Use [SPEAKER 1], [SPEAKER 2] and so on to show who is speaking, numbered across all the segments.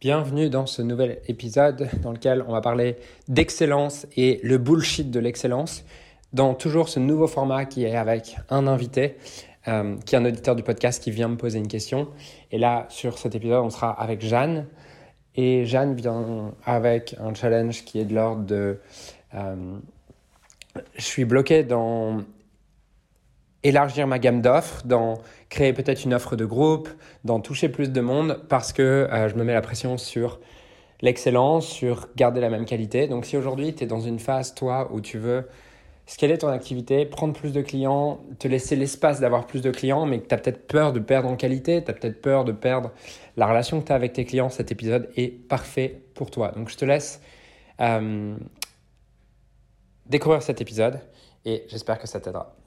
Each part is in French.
[SPEAKER 1] Bienvenue dans ce nouvel épisode dans lequel on va parler d'excellence et le bullshit de l'excellence dans toujours ce nouveau format qui est avec un invité euh, qui est un auditeur du podcast qui vient me poser une question. Et là, sur cet épisode, on sera avec Jeanne. Et Jeanne vient avec un challenge qui est de l'ordre de... Euh, je suis bloqué dans élargir ma gamme d'offres, dans créer peut-être une offre de groupe, dans toucher plus de monde parce que euh, je me mets la pression sur l'excellence, sur garder la même qualité. Donc si aujourd'hui tu es dans une phase, toi, où tu veux scaler ton activité, prendre plus de clients, te laisser l'espace d'avoir plus de clients, mais que tu as peut-être peur de perdre en qualité, tu as peut-être peur de perdre la relation que tu as avec tes clients, cet épisode est parfait pour toi. Donc je te laisse euh, découvrir cet épisode et j'espère que ça t'aidera.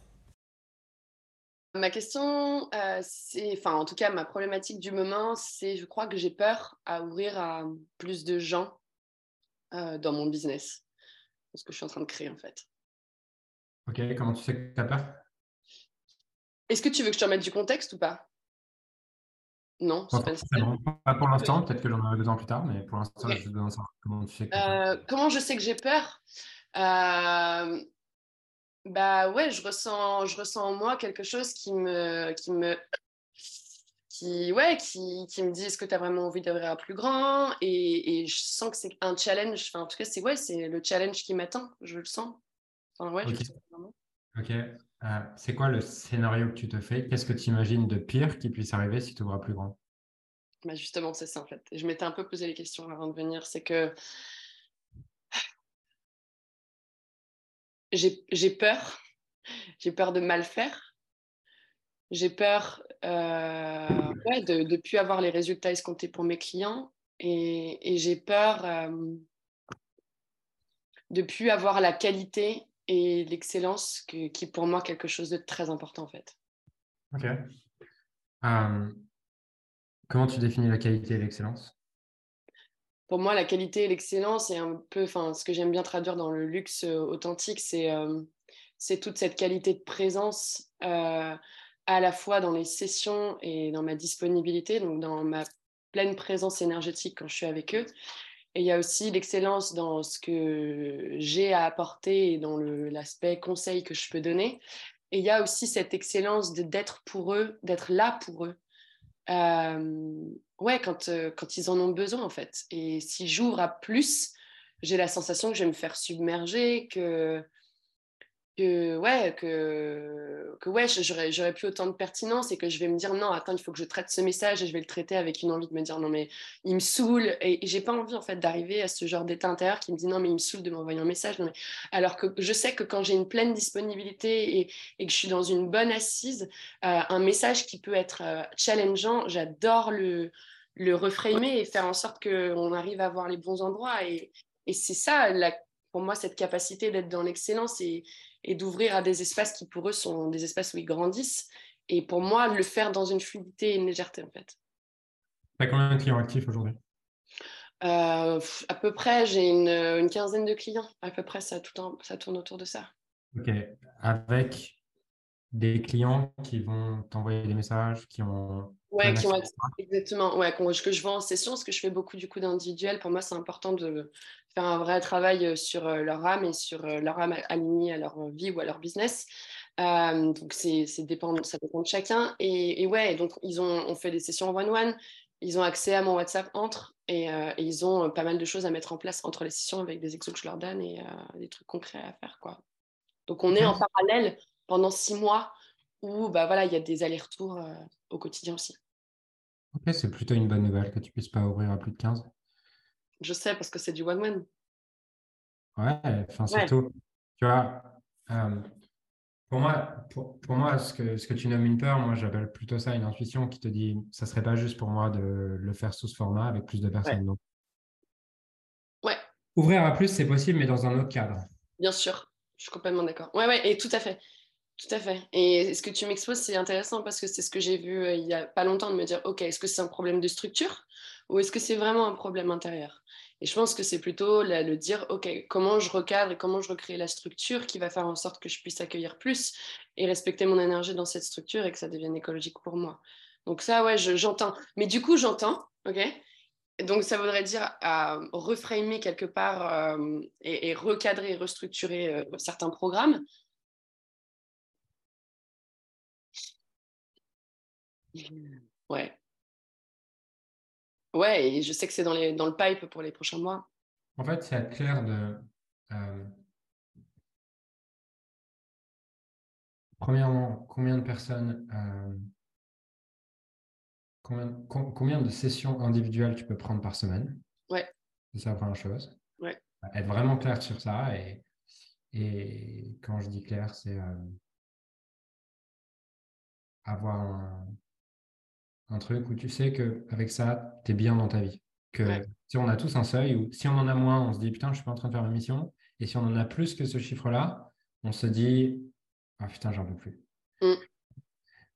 [SPEAKER 2] Ma question, euh, c'est, enfin, en tout cas, ma problématique du moment, c'est, je crois que j'ai peur à ouvrir à plus de gens euh, dans mon business, ce que je suis en train de créer en fait.
[SPEAKER 1] Ok, comment tu sais que tu as peur?
[SPEAKER 2] Est-ce que tu veux que je te remette du contexte ou pas? Non,
[SPEAKER 1] pas, pas, pas, pour l'instant, peut-être que j'en aurai besoin plus tard, mais pour l'instant, je veux savoir comment tu sais que
[SPEAKER 2] euh, Comment je sais que j'ai peur? Bah ouais, je ressens, je ressens en moi quelque chose qui me, qui me, qui, ouais, qui, qui me dit est-ce que tu as vraiment envie d'ouvrir plus grand? Et, et, je sens que c'est un challenge. Enfin, en tout cas, c'est ouais, c'est le challenge qui m'attend. Je le sens. Enfin, ouais,
[SPEAKER 1] ok. Euh, c'est quoi le scénario que tu te fais? Qu'est-ce que tu imagines de pire qui puisse arriver si tu ouvres plus grand?
[SPEAKER 2] Bah Justement, c'est ça en fait. Je m'étais un peu posé les questions avant de venir. C'est que j'ai peur. J'ai peur de mal faire. J'ai peur euh, de ne plus avoir les résultats escomptés pour mes clients. Et, j'ai peur euh, de ne plus avoir la qualité et l'excellence qui est pour moi quelque chose de très important en fait.
[SPEAKER 1] Ok. Euh, comment tu définis la qualité et l'excellence?
[SPEAKER 2] Pour moi, la qualité et l'excellence, est un peu, ce que j'aime bien traduire dans le luxe euh, authentique, c'est euh, c'est toute cette qualité de présence euh, à la fois dans les sessions et dans ma disponibilité, donc dans ma pleine présence énergétique quand je suis avec eux. Et il y a aussi l'excellence dans ce que j'ai à apporter et dans l'aspect conseil que je peux donner. Et il y a aussi cette excellence d'être pour eux, d'être là pour eux ouais, quand, quand ils en ont besoin, en fait. Et si j'ouvre à plus, j'ai la sensation que je vais me faire submerger, que, que ouais, que, que ouais, j'aurais, plus autant de pertinence et que je vais me dire non, attends, il faut que je traite ce message et je vais le traiter avec une envie de me dire non, mais il me saoule et, j'ai pas envie en fait d'arriver à ce genre d'état intérieur qui me dit non, mais il me saoule de m'envoyer un message. Alors que je sais que quand j'ai une pleine disponibilité et, et, que je suis dans une bonne assise, euh, un message qui peut être euh, challengeant, j'adore le, le reframer et faire en sorte qu'on arrive à voir les bons endroits. Et, et c'est ça, la, pour moi, cette capacité d'être dans l'excellence et et d'ouvrir à des espaces qui pour eux sont des espaces où ils grandissent. Et pour moi, le faire dans une fluidité et une légèreté en fait.
[SPEAKER 1] Tu as combien de clients actifs aujourd'hui?
[SPEAKER 2] Euh, À peu près, j'ai une, une, quinzaine de clients. À peu près, ça, tout ça tourne autour de ça.
[SPEAKER 1] Ok. Avec des clients qui vont t'envoyer des messages, qui ont
[SPEAKER 2] Ouais, qui exactement. Ouais, que je vois en session, ce que je fais beaucoup du coup d'individuel. Pour moi, c'est important de faire un vrai travail euh, sur euh, leur âme et sur euh, leur âme alignée à leur vie ou à leur business. donc, c'est, dépend, ça dépend de chacun. Et, ouais, donc, ils ont, on fait des sessions one-one. Ils ont accès à mon WhatsApp entre et, ils ont pas mal de choses à mettre en place entre les sessions avec des exos que je leur donne et des trucs concrets à faire. Quoi. Donc, on est en parallèle pendant six mois où bah, voilà, il y a des allers-retours au quotidien aussi.
[SPEAKER 1] Ok, c'est plutôt une bonne nouvelle que tu puisses pas ouvrir à plus de 15.
[SPEAKER 2] Je sais, parce que c'est du one-man.
[SPEAKER 1] Ouais, enfin, surtout, tu vois, euh, pour moi, pour, moi ce, que, ce que tu nommes une peur, moi, j'appelle plutôt ça une intuition qui te dit, ça serait pas juste pour moi de le faire sous ce format avec plus de personnes.
[SPEAKER 2] Ouais. ouais.
[SPEAKER 1] Ouvrir à plus, c'est possible, mais dans un autre cadre.
[SPEAKER 2] Bien sûr, je suis complètement d'accord. Ouais, ouais, et tout à fait. Tout à fait. Et ce que tu m'exposes, c'est intéressant parce que c'est ce que j'ai vu euh, il n'y a pas longtemps de me dire, OK, est-ce que c'est un problème de structure ou est-ce que c'est vraiment un problème intérieur? Et je pense que c'est plutôt le dire, OK, comment je recadre et comment je recrée la structure qui va faire en sorte que je puisse accueillir plus et respecter mon énergie dans cette structure et que ça devienne écologique pour moi. Donc ça, ouais, j'entends. Mais du coup, j'entends, OK? Donc, ça voudrait dire à reframer quelque part euh, et, recadrer et restructurer euh, certains programmes. Ouais. Ouais, et je sais que c'est dans, dans le pipe pour les prochains mois.
[SPEAKER 1] En fait, c'est clair de. Euh, premièrement, combien de personnes Combien, de sessions individuelles tu peux prendre par semaine?
[SPEAKER 2] Ouais.
[SPEAKER 1] C'est la première chose.
[SPEAKER 2] Ouais.
[SPEAKER 1] Être vraiment clair sur ça. Et, et quand je dis clair, c'est euh, avoir un, truc où tu sais qu'avec ça, tu es bien dans ta vie. Que si on a tous un seuil, ou si on en a moins, on se dit putain, je suis pas en train de faire ma mission. Et si on en a plus que ce chiffre-là, on se dit ah putain, j'en peux plus. Mm.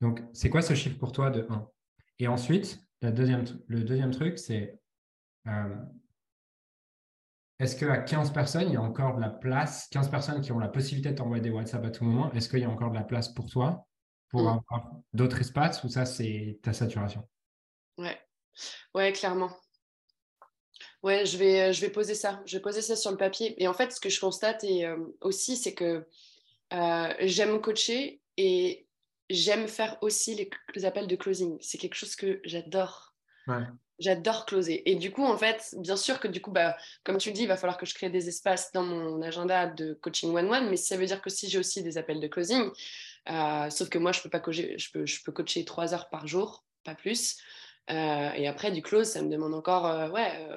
[SPEAKER 1] Donc, c'est quoi ce chiffre pour toi de 1 et ensuite, la deuxième, le deuxième truc, c'est euh, est-ce qu'à 15 personnes, il y a encore de la place, 15 personnes qui ont la possibilité de t'envoyer des WhatsApp à tout moment, est-ce qu'il y a encore de la place pour toi? Pour mm. avoir d'autres espaces ou ça, c'est ta saturation?
[SPEAKER 2] Ouais, ouais, clairement. Ouais, je vais, je vais poser ça. Je vais poser ça sur le papier. Et en fait, ce que je constate et, euh, aussi, c'est que euh, j'aime coacher et j'aime faire aussi les, appels de closing. C'est quelque chose que j'adore. J'adore closer. Et du coup, en fait, bien sûr que du coup, bah, comme tu le dis, il va falloir que je crée des espaces dans mon agenda de coaching one-one, mais ça veut dire que si j'ai aussi des appels de closing, euh, sauf que moi, je peux pas coacher, je peux, je peux coacher trois heures par jour, pas plus. Euh, et après, du close, ça me demande encore, euh, ouais.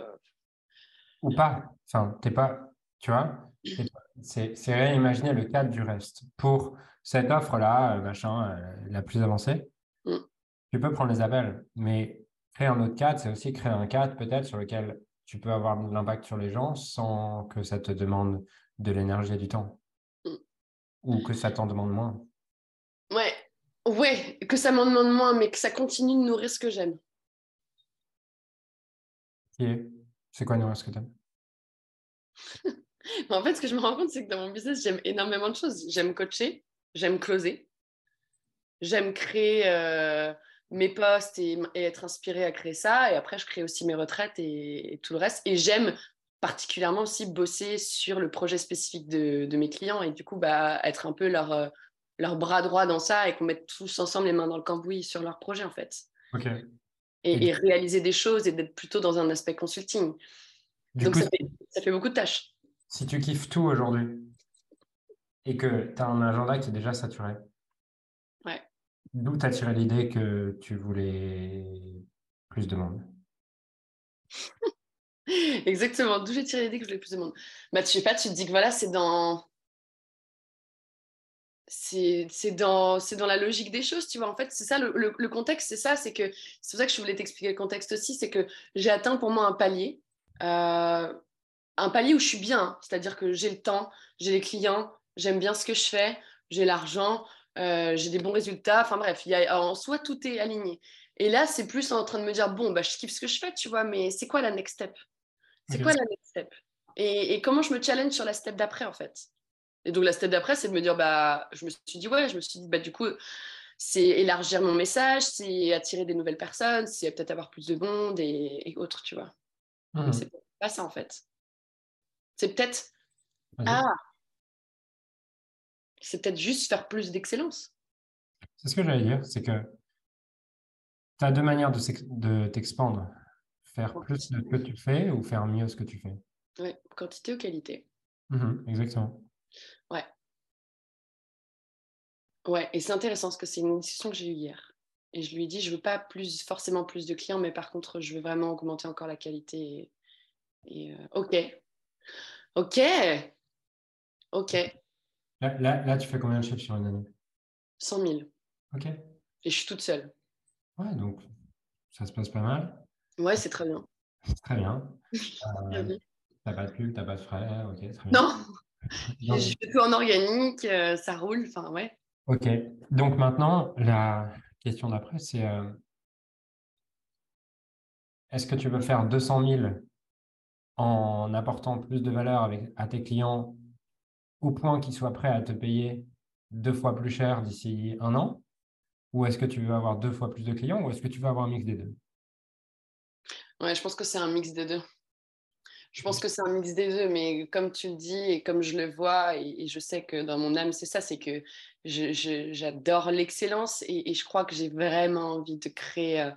[SPEAKER 1] Ou pas. Enfin, t'es pas, tu vois, c'est réimaginer le cadre du reste. Pour cette offre-là, machin, la plus avancée, mm. tu peux prendre les appels, mais créer un autre cadre, c'est aussi créer un cadre peut-être sur lequel tu peux avoir de l'impact sur les gens sans que ça te demande de l'énergie et du temps. Mm. Ou que ça t'en demande moins.
[SPEAKER 2] Ouais, que ça m'en demande moins, mais que ça continue de nourrir ce que j'aime.
[SPEAKER 1] C'est quoi nourrir ce que t'aimes?
[SPEAKER 2] En fait, ce que je me rends compte, c'est que dans mon business, j'aime énormément de choses. J'aime coacher, j'aime closer, j'aime créer euh, mes posts et, être inspirée à créer ça. Et après, je crée aussi mes retraites et, tout le reste. Et j'aime particulièrement aussi bosser sur le projet spécifique de, mes clients et du coup, bah, être un peu leur, euh, leur bras droit dans ça et qu'on mette tous ensemble les mains dans le cambouis sur leur projet, en fait. Et, réaliser des choses et d'être plutôt dans un aspect consulting. Donc, ça, fait, ça fait beaucoup de tâches.
[SPEAKER 1] Si tu kiffes tout aujourd'hui, et que tu as un agenda qui est déjà saturé.
[SPEAKER 2] Ouais.
[SPEAKER 1] D'où tu as tiré l'idée que tu voulais plus de monde?
[SPEAKER 2] Exactement, d'où j'ai tiré l'idée que je voulais plus de monde? Bah, tu sais pas, tu te dis que voilà, c'est dans. C'est dans, dans la logique des choses, tu vois. En fait, c'est ça, le, le, contexte, c'est ça, c'est que c'est pour ça que je voulais t'expliquer le contexte aussi, c'est que j'ai atteint pour moi un palier, euh, un palier où je suis bien, c'est-à-dire que j'ai le temps, j'ai les clients, j'aime bien ce que je fais, j'ai l'argent, euh, j'ai des bons résultats. Enfin bref, y a, en soi, tout est aligné. Et là, c'est plus en train de me dire, bon, bah, je kiffe ce que je fais, tu vois, mais c'est quoi la next step? C'est quoi la next step? Et, comment je me challenge sur la step d'après, en fait? Et donc, la step d'après, c'est de me dire, bah, je me suis dit, ouais, je me suis dit, bah, du coup, c'est élargir mon message, c'est attirer des nouvelles personnes, c'est peut-être avoir plus de monde et, autres, tu vois. Mmh. C'est pas ça, en fait. C'est peut-être, ah, c'est peut-être juste faire plus d'excellence.
[SPEAKER 1] C'est ce que j'allais dire, c'est que tu as deux manières de t'expandre. Faire plus de ce que tu fais ou faire mieux ce que tu fais.
[SPEAKER 2] Oui, quantité ou qualité.
[SPEAKER 1] Mmh exactement.
[SPEAKER 2] Ouais. Ouais, et c'est intéressant parce que c'est une discussion que j'ai eue hier. Et je lui ai dit, je veux pas plus, forcément plus de clients, mais par contre, je veux vraiment augmenter encore la qualité. Et, euh, ok. Ok. Ok.
[SPEAKER 1] Là, tu fais combien de chiffres sur une année?
[SPEAKER 2] 100 000.
[SPEAKER 1] Ok.
[SPEAKER 2] Et je suis toute seule.
[SPEAKER 1] Ouais, donc ça se passe pas mal.
[SPEAKER 2] Ouais, c'est très bien.
[SPEAKER 1] C'est très bien. Euh, t'as pas de pub, t'as pas de frais, ok, très
[SPEAKER 2] bien. Non, je fais tout en organique, euh, ça roule, enfin ouais.
[SPEAKER 1] Ok, donc maintenant, la question d'après, c'est euh, est-ce que tu veux faire 200 000 en apportant plus de valeur avec, à tes clients au point qu'ils soient prêts à te payer deux fois plus cher d'ici un an? Ou est-ce que tu veux avoir deux fois plus de clients? Ou est-ce que tu veux avoir un mix des deux?
[SPEAKER 2] Ouais, je pense que c'est un mix des deux. Je pense que c'est un mix des deux, mais comme tu le dis et comme je le vois, et, je sais que dans mon âme, c'est ça, c'est que j'adore l'excellence et, je crois que j'ai vraiment envie de créer euh,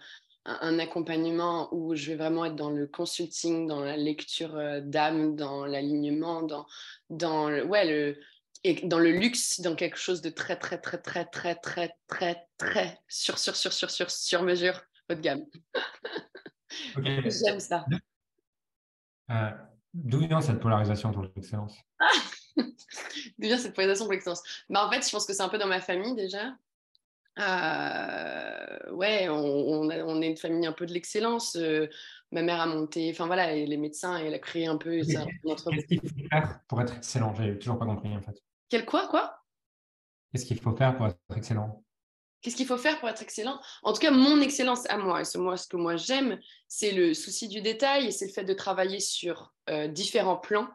[SPEAKER 2] un, accompagnement où je vais vraiment être dans le consulting, dans la lecture euh, d'âme, dans l'alignement, dans, dans, le, ouais, le, et dans le luxe, dans quelque chose de très, très, très, très, très, très, très, très sur, sur, sur, sur, sur, sur mesure, haut de gamme. J'aime ça.
[SPEAKER 1] Euh, d'où vient cette polarisation pour l'excellence?
[SPEAKER 2] D'où vient cette polarisation pour l'excellence bah, En fait, je pense que c'est un peu dans ma famille déjà. Euh, ouais, on, on, est une famille un peu de l'excellence. Euh, ma mère a monté, enfin voilà, les médecins, elle a créé un peu.
[SPEAKER 1] Qu'est-ce qu'il faut faire pour être excellent? J'ai toujours pas compris en fait.
[SPEAKER 2] Quel quoi, quoi?
[SPEAKER 1] Qu'est-ce qu'il faut faire pour être excellent?
[SPEAKER 2] Qu'est-ce qu'il faut faire pour être excellent? En tout cas, mon excellence à moi, et ce, moi, ce que moi j'aime, c'est le souci du détail et c'est le fait de travailler sur euh, différents plans.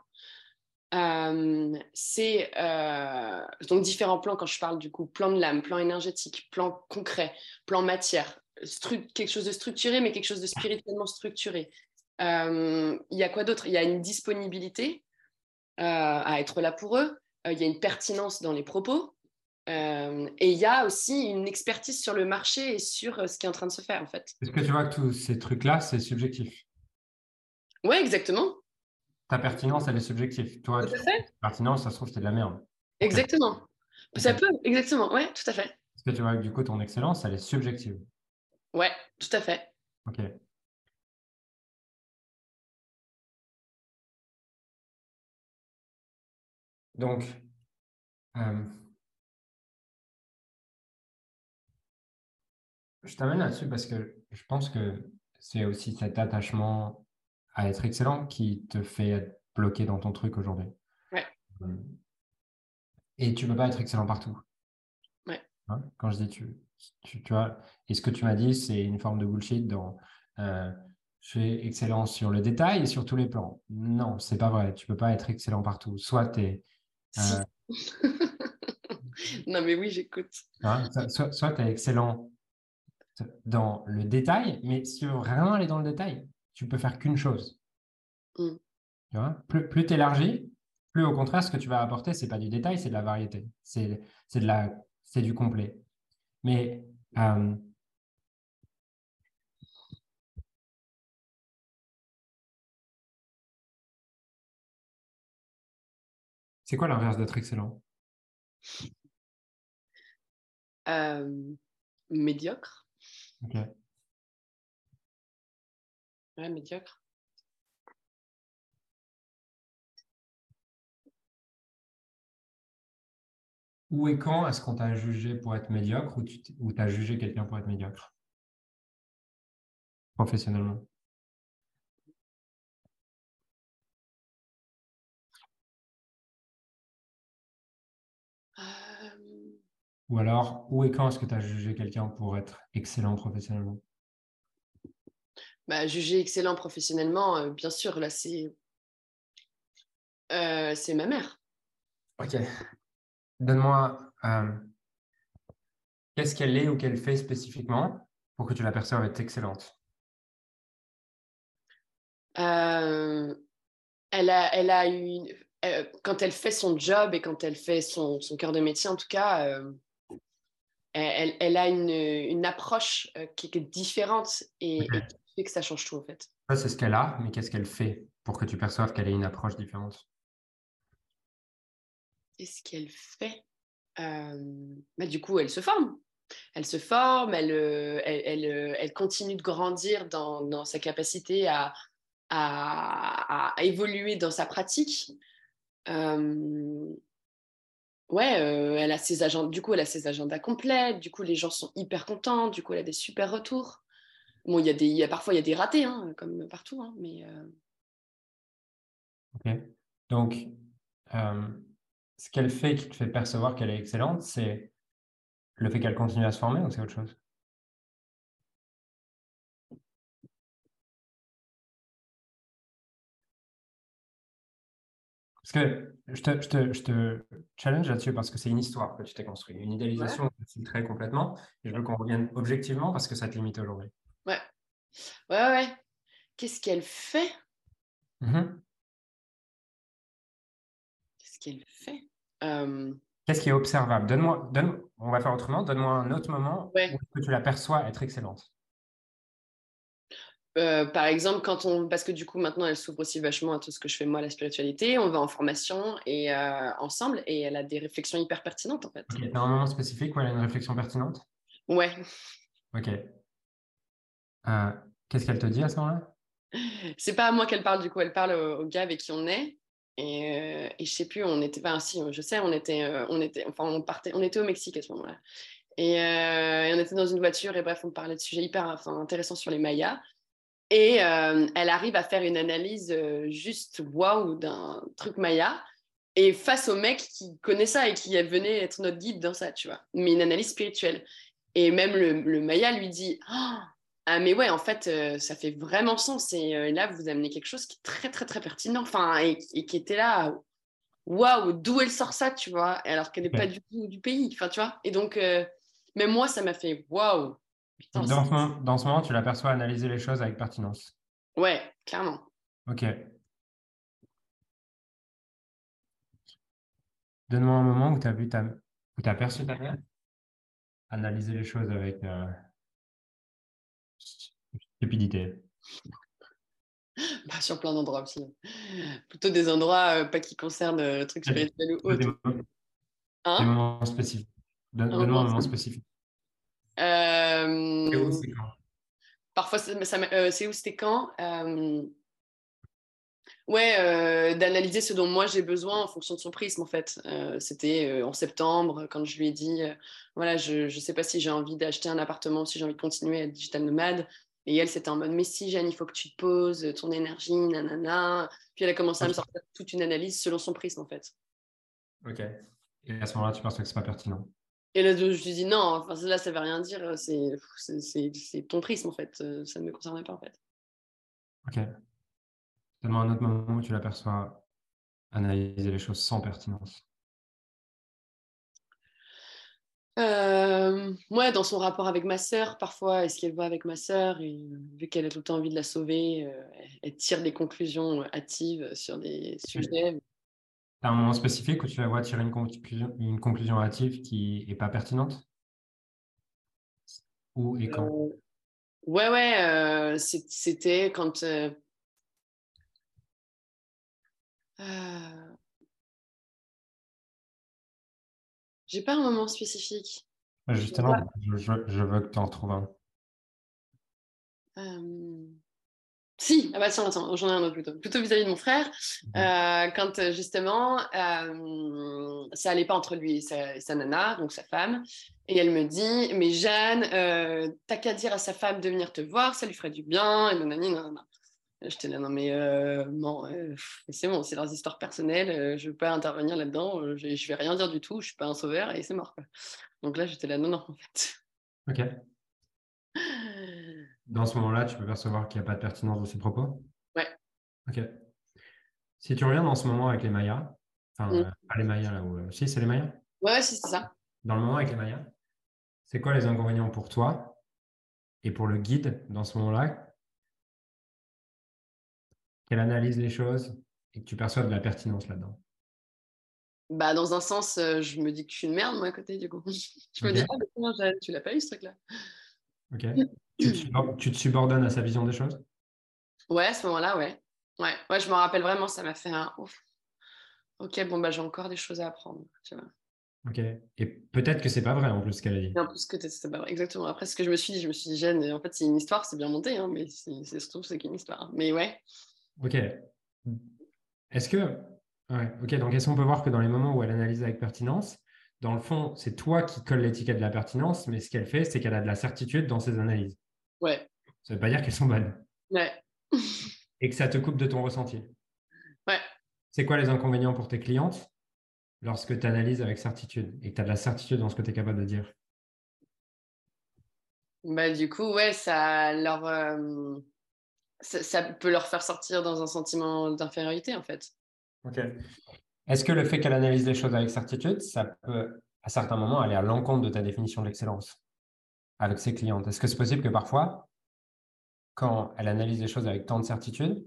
[SPEAKER 2] Euh, c'est euh, donc différents plans quand je parle du coup plan de l'âme, plan énergétique, plan concret, plan matière, quelque chose de structuré mais quelque chose de spirituellement structuré. Il y a quoi d'autre? Il y a une disponibilité à être là pour eux. Il y a une pertinence dans les propos. Euh, et il y a aussi une expertise sur le marché et sur euh, ce qui est en train de se faire, en fait.
[SPEAKER 1] Est-ce que tu vois que tous ces trucs-là, c'est subjectif?
[SPEAKER 2] Oui, exactement.
[SPEAKER 1] Ta pertinence, elle est subjective. Toi,
[SPEAKER 2] tout à fait.
[SPEAKER 1] pertinence, ça se trouve, c'est de la merde.
[SPEAKER 2] Exactement. Ça peut, exactement. Oui, tout à fait.
[SPEAKER 1] Est-ce que tu vois que du coup, ton excellence, elle est subjective?
[SPEAKER 2] Ouais, tout à fait.
[SPEAKER 1] Ok. Donc, euh, Je t'amène là-dessus parce que je pense que c'est aussi cet attachement à être excellent qui te fait être bloqué dans ton truc aujourd'hui.
[SPEAKER 2] Ouais. Euh,
[SPEAKER 1] et tu ne peux pas être excellent partout.
[SPEAKER 2] Ouais.
[SPEAKER 1] Hein, quand je dis tu, tu, vois, et ce que tu m'as dit, c'est une forme de bullshit dans euh, je suis excellent sur le détail et sur tous les plans. Non, c'est pas vrai. Tu peux pas être excellent partout. Soit tu es.
[SPEAKER 2] Euh, non, mais oui, j'écoute.
[SPEAKER 1] Hein, soit, soit tu es excellent dans le détail, mais si tu veux vraiment aller dans le détail, tu peux faire qu'une chose. Mm. Tu vois plus plus tu élargis, plus au contraire, ce que tu vas apporter, c'est pas du détail, c'est de la variété. C'est du complet. Mais euh, c'est quoi l'inverse d'être excellent?
[SPEAKER 2] Euh, Médiocre.
[SPEAKER 1] Ok.
[SPEAKER 2] Ouais, médiocre.
[SPEAKER 1] Où et quand est-ce qu'on t'a jugé pour être médiocre ou tu as jugé quelqu'un pour être médiocre? Professionnellement. Ou alors, où et quand est-ce que tu as jugé quelqu'un pour être excellent professionnellement?
[SPEAKER 2] Bah, Juger excellent professionnellement, euh, bien sûr, là, c'est euh, c'est ma mère.
[SPEAKER 1] Ok. Donne-moi, euh, qu'est-ce qu'elle est ou qu'elle fait spécifiquement pour que tu la perçoives être excellente?
[SPEAKER 2] Elle, a, elle a une, quand elle fait son job et quand elle fait son, son cœur de métier, en tout cas, elle, a une, approche euh, qui, est différente et, qui fait que ça change tout en fait.
[SPEAKER 1] Ça, c'est ce qu'elle a, mais qu'est-ce qu'elle fait pour que tu perçoives qu'elle ait une approche différente?
[SPEAKER 2] Qu'est-ce qu'elle fait euh, bah, Du coup, elle se forme. Elle se forme, elle, euh, elle, continue de grandir dans, sa capacité à, à, évoluer dans sa pratique ouais, euh, elle a ses agendas, du coup, elle a ses agendas complets, du coup, les gens sont hyper contents, du coup, elle a des super retours. Bon, il y a des, y a, parfois, il y a des ratés, hein, comme partout, hein, mais... Euh
[SPEAKER 1] ok. Donc, euh, ce qu'elle fait qui te fait percevoir qu'elle est excellente, c'est le fait qu'elle continue à se former ou c'est autre chose? Parce que je te, challenge là-dessus parce que c'est une histoire que tu t'es construit. Une idéalisation, c'est très complètement. Et je veux qu'on revienne objectivement parce que ça te limite aujourd'hui.
[SPEAKER 2] Ouais. Ouais, ouais. qu'est-ce qu'elle fait?
[SPEAKER 1] Mhm.
[SPEAKER 2] Qu'est-ce qu'elle fait? Euh,
[SPEAKER 1] Qu'est-ce qui est observable? Donne-moi, donne, on va faire autrement. Donne-moi un autre moment
[SPEAKER 2] Ouais.
[SPEAKER 1] où que tu l'aperçois être excellente.
[SPEAKER 2] Euh, par exemple, quand on, parce que du coup maintenant elle s'ouvre aussi vachement à tout ce que je fais moi, la spiritualité, on va en formation et euh, ensemble et elle a des réflexions hyper pertinentes en fait.
[SPEAKER 1] Ok. T'as un moment spécifique où elle a une réflexion pertinente?
[SPEAKER 2] Ouais,
[SPEAKER 1] Ok. Euh, Qu'est-ce qu'elle te dit à ce moment-là?
[SPEAKER 2] C'est pas à moi qu'elle parle du coup, elle parle au, au gars avec qui on est. Et, et je sais plus, on était, enfin si, je sais, on était, on était, enfin on partait, on était au Mexique à ce moment-là. Et, euh, et on était dans une voiture et bref, on parlait de sujets hyper enfin, intéressants sur les Mayas. Et euh, elle arrive à faire une analyse euh, juste waouh d'un truc Maya. Et face au mec qui connaît ça et qui venait être notre guide dans ça, tu vois. Mais une analyse spirituelle. Et même le, le Maya lui dit Ah, ah, mais ouais, en fait, euh, ça fait vraiment sens. Et euh, là, vous amenez quelque chose qui est très, très, très pertinent. Enfin, et, et qui était là. Waouh, d'où elle sort ça, tu vois Alors qu'elle n'est pas du tout du pays. Enfin, tu vois. Et donc, même moi, ça m'a fait waouh. Putain,
[SPEAKER 1] dans, ce moment, dans ce moment, tu l'aperçois analyser les choses avec pertinence.
[SPEAKER 2] Ouais, clairement.
[SPEAKER 1] Ok. Donne-moi un moment où tu as vu ta, où tu as perçu ta mère analyser les choses avec euh, stupidité.
[SPEAKER 2] Bah, sur plein d'endroits aussi. Plutôt des endroits euh, pas qui concernent euh, le truc spirituel ou
[SPEAKER 1] Des,
[SPEAKER 2] autre.
[SPEAKER 1] moments- des
[SPEAKER 2] Hein
[SPEAKER 1] moments spécifiques. Donne-moi un
[SPEAKER 2] moment
[SPEAKER 1] spécifique.
[SPEAKER 2] Euh,
[SPEAKER 1] Et où, c'est quand?
[SPEAKER 2] Parfois, ça, ça m'a- euh, c'est où, c'était quand? Euh, Ouais, d'analyser ce dont moi j'ai besoin en fonction de son prisme en fait. C'était en septembre quand je lui ai dit, voilà, je ne sais pas si j'ai envie d'acheter un appartement, si j'ai envie de continuer à être digital nomade. Et elle, c'était en mode, mais si Jeanne, il faut que tu te poses, ton énergie, nanana. Puis elle a commencé à me sortir toute une analyse selon son prisme en fait.
[SPEAKER 1] Ok. Et à ce moment-là, tu penses que c'est pas pertinent?
[SPEAKER 2] Et là, je lui ai dit non, enfin, là, ça veut rien dire, c'est, c'est, c'est, c'est ton prisme en fait, euh, ça ne me concernait pas en fait.
[SPEAKER 1] Ok. Donne-moi un autre moment où tu l'aperçois analyser les choses sans pertinence.
[SPEAKER 2] Euh, ouais, dans son rapport avec ma sœur, parfois, est-ce qu'elle va avec ma sœur et euh, vu qu'elle a tout le temps envie de la sauver, euh, elle, tire des conclusions hâtives sur des sujets.
[SPEAKER 1] T'as un moment spécifique où tu la vois tirer une conclusion, une conclusion hâtive qui est pas pertinente? Où et quand?
[SPEAKER 2] Euh, ouais, ouais, euh, c'était quand. euh, euh, J'ai pas un moment spécifique.
[SPEAKER 1] Justement, je, je- je veux que tu en trouves un.
[SPEAKER 2] Si, ah bah attends, j'en ai un autre plutôt. Plutôt vis-à-vis de mon frère, euh, quand euh, justement euh, ça allait pas entre lui et sa, et sa nana, donc sa femme, et elle me dit, mais Jeanne, euh, t'as qu'à dire à sa femme de venir te voir, ça lui ferait du bien, et nanani, nanana. Et J'étais là, non mais non, c'est bon, c'est leurs histoires personnelles, je veux pas intervenir là-dedans, je, je vais rien dire du tout, je suis pas un sauveur et c'est mort. quoi. Donc là, j'étais là, non, non, en fait.
[SPEAKER 1] Ok. Dans ce moment-là, tu peux percevoir qu'il n'y a pas de pertinence dans ses propos?
[SPEAKER 2] Ouais.
[SPEAKER 1] Ok. Si tu reviens dans ce moment avec les Mayas, enfin,
[SPEAKER 2] Mm.
[SPEAKER 1] euh, pas les Mayas là où. euh, si, c'est les Mayas?
[SPEAKER 2] Ouais, ouais, si, c'est ça.
[SPEAKER 1] Dans le moment avec les Mayas, c'est quoi les inconvénients pour toi et pour le guide dans ce moment-là? Qu'elle analyse les choses et que tu perçois de la pertinence là-dedans.
[SPEAKER 2] Bah, dans un sens, euh, je me dis que je suis une merde, moi, à côté, du coup. je me dis, ah, mais comment, tu l'as pas eu, ce truc-là?
[SPEAKER 1] Ok. tu, te subor- tu te subordonnes à sa vision des choses?
[SPEAKER 2] Ouais, à ce moment-là, ouais. Ouais, ouais, je me rappelle vraiment, ça m'a fait un ouf. Ok, bon, bah, j'ai encore des choses à apprendre, tu vois.
[SPEAKER 1] Ok. Et peut-être que c'est pas vrai en plus ce qu'elle a dit.
[SPEAKER 2] En plus que c'est pas vrai. Exactement. Après, ce que je me suis dit, je me suis dit, Jeanne, en fait, c'est une histoire, c'est bien monté, hein, mais c'est c'est surtout, c'est qu'une histoire. Mais ouais,
[SPEAKER 1] Ok. Est-ce que. Ouais, ok, donc est-ce qu'on peut voir que dans les moments où elle analyse avec pertinence, dans le fond, c'est toi qui colle l'étiquette de la pertinence, mais ce qu'elle fait, c'est qu'elle a de la certitude dans ses analyses?
[SPEAKER 2] Ouais,
[SPEAKER 1] Ça ne veut pas dire qu'elles sont bonnes.
[SPEAKER 2] ouais,
[SPEAKER 1] Et que ça te coupe de ton ressenti.
[SPEAKER 2] ouais.
[SPEAKER 1] C'est quoi les inconvénients pour tes clientes lorsque tu analyses avec certitude et que tu as de la certitude dans ce que tu es capable de dire?
[SPEAKER 2] Bah, du coup, ouais, ça leur. euh, ça, ça peut leur faire sortir dans un sentiment d'infériorité, en fait.
[SPEAKER 1] Ok. Est-ce que le fait qu'elle analyse les choses avec certitude, ça peut, à certains moments, aller à l'encontre de ta définition de l'excellence? Avec ses clientes Est-ce que c'est possible que parfois, quand elle analyse les choses avec tant de certitude,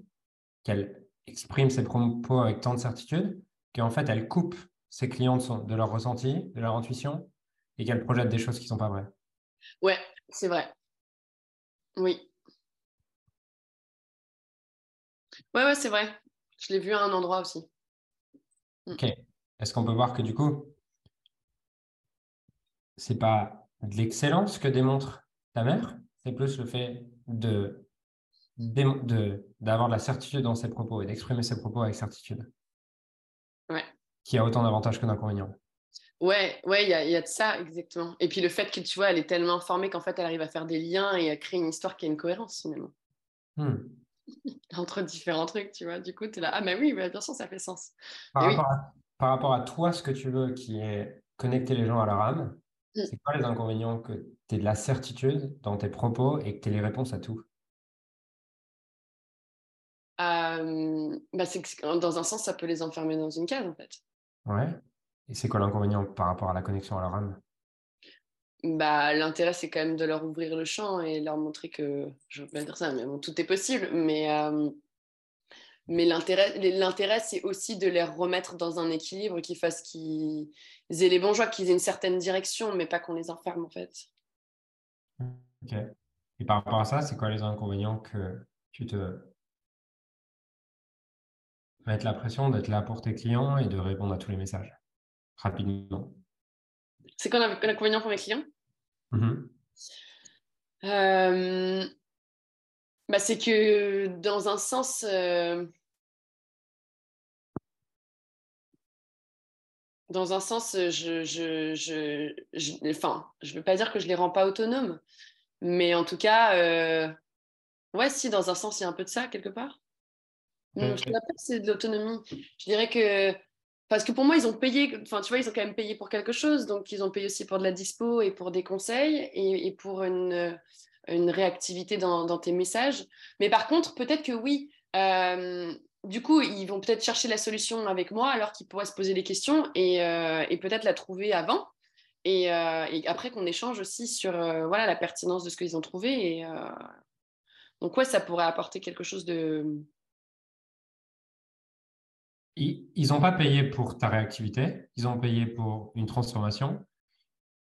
[SPEAKER 1] qu'elle exprime ses propos avec tant de certitude, qu'en fait, elle coupe ses clients de, de, leur ressenti, de leur intuition, et qu'elle projette des choses qui ne sont pas vraies?
[SPEAKER 2] Ouais, c'est vrai. Oui. Ouais, ouais, c'est vrai. Je l'ai vu à un endroit aussi.
[SPEAKER 1] Mm. Ok. Est-ce qu'on peut voir que du coup, c'est pas de l'excellence que démontre ta mère, c'est plus le fait de d'avoir de, la certitude dans ses propos et d'exprimer ses propos avec certitude.
[SPEAKER 2] Ouais.
[SPEAKER 1] Qui a autant d'avantages que d'inconvénients.
[SPEAKER 2] Ouais, ouais, il y a, y a, de ça, exactement. Et puis le fait que tu vois, elle est tellement formée qu'en fait, elle arrive à faire des liens et à créer une histoire qui a une cohérence finalement.
[SPEAKER 1] Hmm.
[SPEAKER 2] Entre différents trucs, tu vois. Du coup, tu es là, ah, mais oui, bien sûr, ça fait sens.
[SPEAKER 1] Par rapport, à, par rapport, à, toi, ce que tu veux, qui est connecter les gens à leur âme. C'est quoi les inconvénients que tu aies de la certitude dans tes propos et que tu aies les réponses à tout?
[SPEAKER 2] Euh, bah c'est que dans un sens, ça peut les enfermer dans une case, en fait.
[SPEAKER 1] Ouais. Et c'est quoi l'inconvénient par rapport à la connexion à leur âme?
[SPEAKER 2] Bah, L'intérêt, c'est quand même de leur ouvrir le champ et leur montrer que, je ne veux pas dire ça, mais bon, tout est possible. Mais, euh, mais l'intérêt, c'est aussi de les remettre dans un équilibre qui fasse qu'ils aient les bons choix, qu'ils aient une certaine direction, mais pas qu'on les enferme, en fait.
[SPEAKER 1] Ok. Et par rapport à ça, c'est quoi les inconvénients que tu te mettre la pression d'être là pour tes clients et de répondre à tous les messages rapidement?
[SPEAKER 2] C'est quoi l'inconvénient pour mes clients?
[SPEAKER 1] Mm-hmm.
[SPEAKER 2] euh, bah C'est que dans un sens, euh, dans un sens, je, je, je, enfin, je veux pas dire que je les rends pas autonomes, mais en tout cas, euh, ouais, si, dans un sens, il y a un peu de ça quelque part. je ne pas que c'est de l'autonomie. Je dirais que parce que pour moi, ils ont payé, enfin, tu vois, ils ont quand même payé pour quelque chose. Donc, ils ont payé aussi pour de la dispo et pour des conseils et, pour une, une réactivité dans, tes messages. Mais par contre, peut-être que oui, euh, du coup, ils vont peut-être chercher la solution avec moi alors qu'ils pourraient se poser des questions et, euh, peut-être la trouver avant. Et, euh, et après qu'on échange aussi sur voilà, la pertinence de ce qu'ils ont trouvé. Et, donc, ouais, ça pourrait apporter quelque chose de,
[SPEAKER 1] ils n'ont pas payé pour ta réactivité, ils ont payé pour une transformation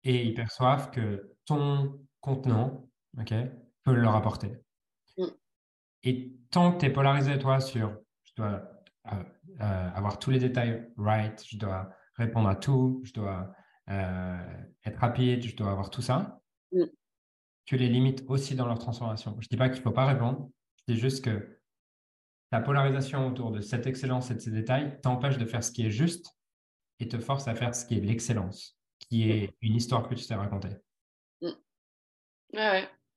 [SPEAKER 1] et ils perçoivent que ton contenant peut leur apporter. Mm. Et tant que tu es polarisé, toi, sur je dois euh, euh, avoir tous les détails right, je dois répondre à tout, je dois euh, être rapide, je dois avoir tout ça, mm. tu les limites aussi dans leur transformation. Je ne dis pas qu'il ne faut pas répondre, je dis juste que la polarisation autour de cette excellence et de ces détails t'empêche de faire ce qui est juste et te force à faire ce qui est l'excellence, qui est une histoire que tu t'es racontée.
[SPEAKER 2] Mm.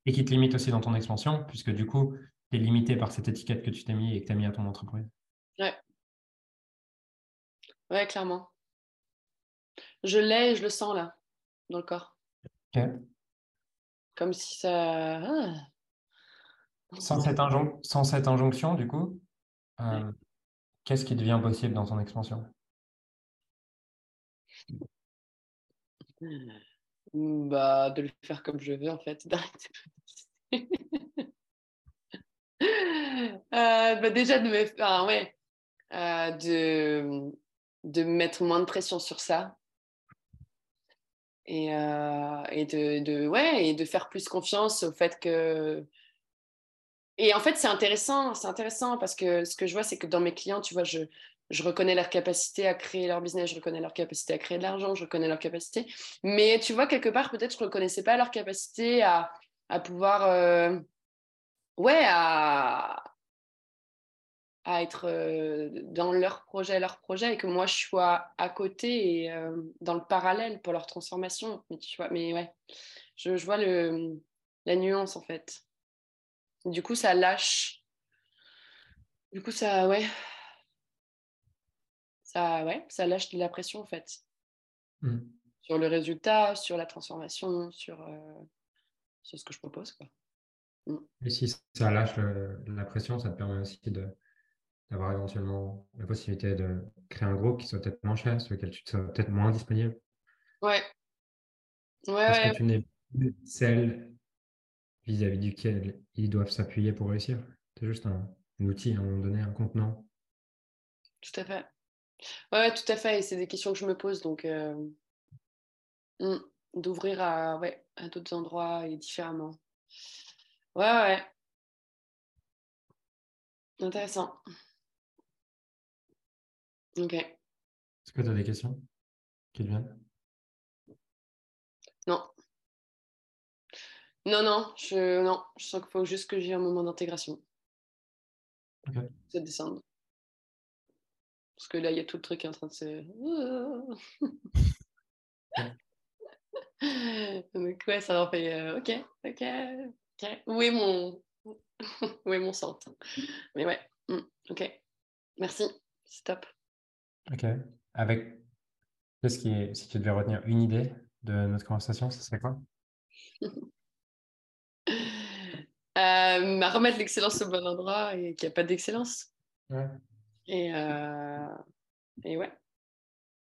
[SPEAKER 1] Et qui te limite aussi dans ton expansion, puisque du coup, tu es limité par cette étiquette que tu t'es mis et que tu as mis à ton entreprise.
[SPEAKER 2] Ouais. Ouais, clairement. Je l'ai et je le sens là, dans le corps.
[SPEAKER 1] Ok.
[SPEAKER 2] Comme si ça. Ah.
[SPEAKER 1] Sans cette, sans cette injonction, du coup, euh, qu'est-ce qui devient possible dans ton expansion?
[SPEAKER 2] Bah, De le faire comme je veux, en fait, euh, bah, déjà, de me, faire ouais, euh, de, de mettre moins de pression sur ça. Et, et de, de, ouais, et de faire plus confiance au fait que et en fait, c'est intéressant, c'est intéressant parce que ce que je vois, c'est que dans mes clients, tu vois, je, je reconnais leur capacité à créer leur business, je reconnais leur capacité à créer de l'argent, je reconnais leur capacité. Mais tu vois, quelque part, peut-être je ne reconnaissais pas leur capacité à, à pouvoir, euh, ouais, à, à être euh, dans leur projet, leur projet, et que moi, je sois à côté et euh, dans le parallèle pour leur transformation. Mais tu vois, mais ouais, je, je vois le, la nuance, en fait. Du coup, ça lâche. Du coup, ça, ouais. Ça, ouais, ça lâche de la pression, en fait.
[SPEAKER 1] Mmh.
[SPEAKER 2] Sur le résultat, sur la transformation, sur, euh, sur ce que je propose. Quoi.
[SPEAKER 1] Mmh. Et si ça lâche la pression, ça te permet aussi d'avoir éventuellement la possibilité de créer un groupe qui soit peut-être moins cher, sur lequel tu sois peut-être moins disponible.
[SPEAKER 2] Ouais.
[SPEAKER 1] Ouais, Parce que tu n'es plus celle vis-à-vis duquel ils doivent s'appuyer pour réussir. C'est juste un, outil à un moment donné, un contenant.
[SPEAKER 2] Tout à fait. Ouais, tout à fait. Et c'est des questions que je me pose. Donc, euh, hmm, d'ouvrir à, ouais, à d'autres endroits et différemment. Ouais, ouais. Intéressant. Ok.
[SPEAKER 1] Est-ce que tu as des questions qui te viennent
[SPEAKER 2] Non. Non, non, je, non, je sens qu'il faut juste que j'ai un moment d'intégration.
[SPEAKER 1] Ok.
[SPEAKER 2] Ça descendre. Parce que là, il y a tout le truc qui est en train de se. Donc, ouais, ça en fait. Euh, ok, ok, ok. Où est mon. Où est mon centre? Mais ouais, hmm, ok. Merci, stop.
[SPEAKER 1] Ok. Avec. Qu'est-ce qui est. Si tu devais retenir une idée de notre conversation, ce serait quoi?
[SPEAKER 2] Euh, à remettre l'excellence au bon endroit et qu'il n'y a pas d'excellence.
[SPEAKER 1] Ouais.
[SPEAKER 2] Et, euh, et ouais.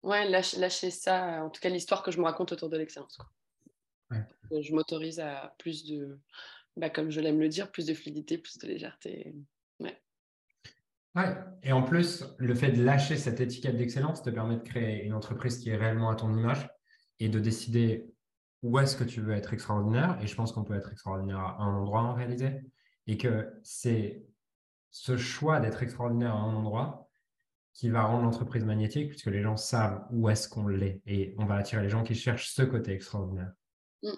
[SPEAKER 2] Ouais, lâcher, lâcher, ça, en tout cas l'histoire que je me raconte autour de l'excellence.
[SPEAKER 1] Ouais.
[SPEAKER 2] Je m'autorise à plus de, bah, comme je l'aime le dire, plus de fluidité, plus de légèreté. Ouais.
[SPEAKER 1] Ouais. Et en plus, le fait de lâcher cette étiquette d'excellence te permet de créer une entreprise qui est réellement à ton image et de décider où est-ce que tu veux être extraordinaire. Et je pense qu'on peut être extraordinaire à un endroit en réalité. Et que c'est ce choix d'être extraordinaire à un endroit qui va rendre l'entreprise magnétique, puisque les gens savent où est-ce qu'on l'est. Et on va attirer les gens qui cherchent ce côté extraordinaire.
[SPEAKER 2] Mm.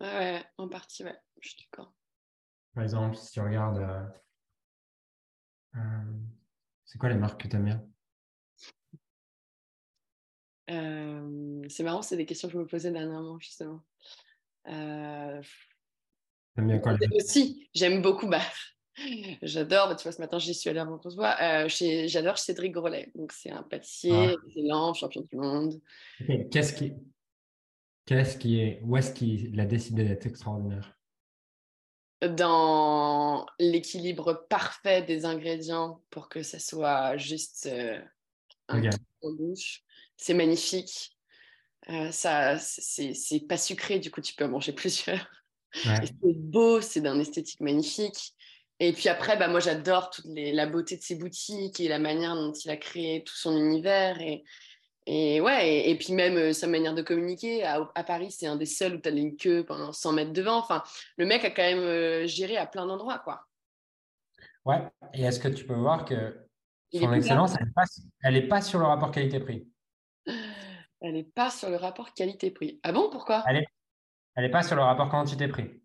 [SPEAKER 2] Ouais, en partie, ouais, je suis d'accord.
[SPEAKER 1] Par exemple, si tu regardes. Euh, euh, c'est quoi les marques que tu aimes bien?
[SPEAKER 2] Euh, C'est marrant, c'est des questions que je me posais dernièrement, justement.
[SPEAKER 1] Bien quoi
[SPEAKER 2] Aussi, j'aime beaucoup. Bah, J'adore, bah, tu vois, ce matin, j'y suis allée avant qu'on se voit. Euh, J'adore Cédric Grolet. Donc, c'est un pâtissier ah. excellent, champion du monde.
[SPEAKER 1] Qu'est-ce qui, qu'est-ce qui est, où est-ce qu'il a décidé d'être extraordinaire?
[SPEAKER 2] Dans l'équilibre parfait des ingrédients pour que ça soit juste euh, un en bouche. C'est magnifique. Euh, ça, c'est pas sucré, du coup, tu peux en manger plusieurs. C'est beau, c'est d'un esthétique magnifique. Et puis après, bah, moi, j'adore toute la beauté de ses boutiques et la manière dont il a créé tout son univers. Et, et ouais, et, puis même euh, sa manière de communiquer. À, Paris, c'est un des seuls où tu as une queue pendant 100 mètres devant. Enfin, le mec a quand même euh, géré à plein d'endroits, quoi.
[SPEAKER 1] Ouais, et est-ce que tu peux voir que son excellence, elle n'est pas, sur le rapport qualité-prix?
[SPEAKER 2] Elle n'est pas sur le rapport qualité-prix. Ah bon, pourquoi?
[SPEAKER 1] Elle n'est pas sur le rapport quantité-prix.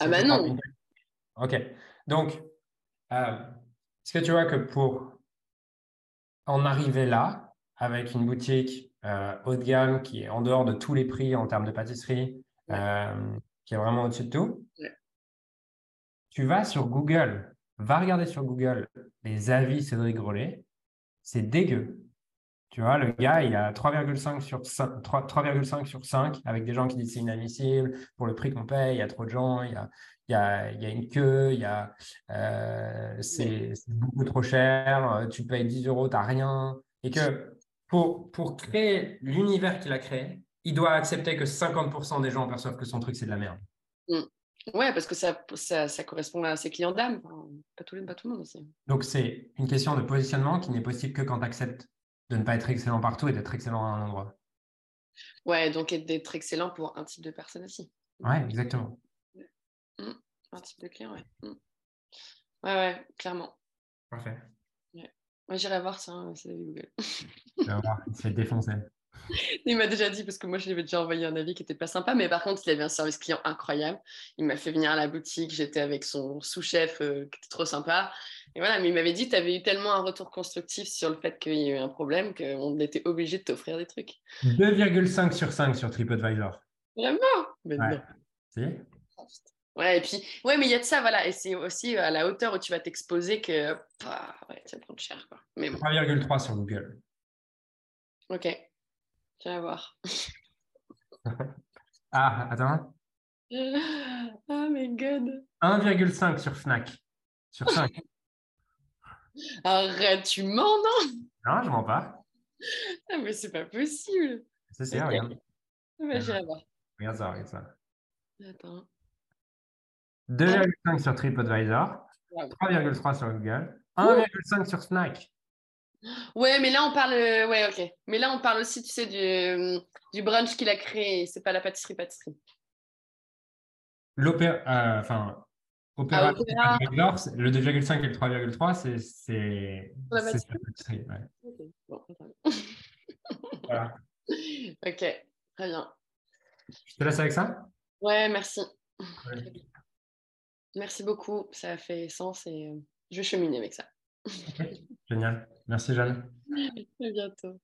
[SPEAKER 2] Ah bah non.
[SPEAKER 1] Ok. Donc, euh, est-ce que tu vois que pour en arriver là, avec une boutique euh, haut de gamme qui est en dehors de tous les prix en termes de pâtisserie, euh, qui est vraiment au-dessus de tout, tu vas sur Google, va regarder sur Google les avis Cédric Grolet, c'est dégueu. Tu vois, le gars, il a 3,5 sur 5, 3,5 sur 5 avec des gens qui disent c'est inadmissible, pour le prix qu'on paye, il y a trop de gens, il y a, il y a, y a une queue, il y a, euh, c'est beaucoup trop cher, euh, tu payes 10 euros, tu n'as rien. Et que pour, pour créer l'univers qu'il a créé, il doit accepter que 50% des gens perçoivent que son truc, c'est de la merde.
[SPEAKER 2] Mmh. Ouais, parce que ça, ça, ça, correspond à ses clients d'âme, pas, tout, pas tout le monde aussi.
[SPEAKER 1] Donc, c'est une question de positionnement qui n'est possible que quand tu acceptes de ne pas être excellent partout et d'être excellent à un endroit.
[SPEAKER 2] Ouais, donc d'être excellent pour un type de personne aussi.
[SPEAKER 1] Ouais, exactement.
[SPEAKER 2] Mmh. Un type de client, ouais. Mmh. Ouais, ouais, clairement.
[SPEAKER 1] Parfait.
[SPEAKER 2] Ouais. Moi, j'irai voir ça, hein, c'est Google.
[SPEAKER 1] Il se fait défoncer.
[SPEAKER 2] Il m'a déjà dit, parce que moi, je lui avais déjà envoyé un avis qui n'était pas sympa, mais par contre, il avait un service client incroyable. Il m'a fait venir à la boutique, j'étais avec son sous-chef euh, qui était trop sympa. Et voilà, mais il m'avait dit, tu avais eu tellement un retour constructif sur le fait qu'il y a eu un problème qu'on était obligé de t'offrir des trucs.
[SPEAKER 1] 2,5 sur 5 sur TripAdvisor.
[SPEAKER 2] Vraiment? Mais
[SPEAKER 1] ouais.
[SPEAKER 2] Ouais, et puis, ouais, mais il y a de ça, voilà. Et c'est aussi à la hauteur où tu vas t'exposer que bah, ouais, ça prend cher. Quoi. Mais bon.
[SPEAKER 1] 3,3 sur Google.
[SPEAKER 2] Ok. Tu vas voir.
[SPEAKER 1] ah, attends.
[SPEAKER 2] Oh my god.
[SPEAKER 1] 1,5 sur Fnac. Sur 5.
[SPEAKER 2] Arrête, tu mens, non?
[SPEAKER 1] Non, je mens pas.
[SPEAKER 2] Ah, mais c'est pas possible.
[SPEAKER 1] C'est ça, regarde.
[SPEAKER 2] Ah, bah, voir.
[SPEAKER 1] Regarde ça, regarde ça.
[SPEAKER 2] Attends.
[SPEAKER 1] 2,5 sur TripAdvisor, 3,3 sur Google, 1,5 sur Snack.
[SPEAKER 2] Ouais, mais là on parle, ouais, ok. Mais là on parle aussi, tu sais, du, du brunch qu'il a créé. C'est pas la pâtisserie pâtisserie.
[SPEAKER 1] L'opéra, euh, enfin, opéra,
[SPEAKER 2] Ah,
[SPEAKER 1] le 2,5 et le 3,3, c'est c'est
[SPEAKER 2] La pâtisserie
[SPEAKER 1] ouais.
[SPEAKER 2] Bon.
[SPEAKER 1] Voilà.
[SPEAKER 2] Ok, très bien.
[SPEAKER 1] Je te laisse avec ça?
[SPEAKER 2] Ouais, merci.
[SPEAKER 1] Ouais.
[SPEAKER 2] Merci beaucoup, ça a fait sens et euh, je vais cheminer avec ça.
[SPEAKER 1] Génial. Merci Jeanne.
[SPEAKER 2] À bientôt.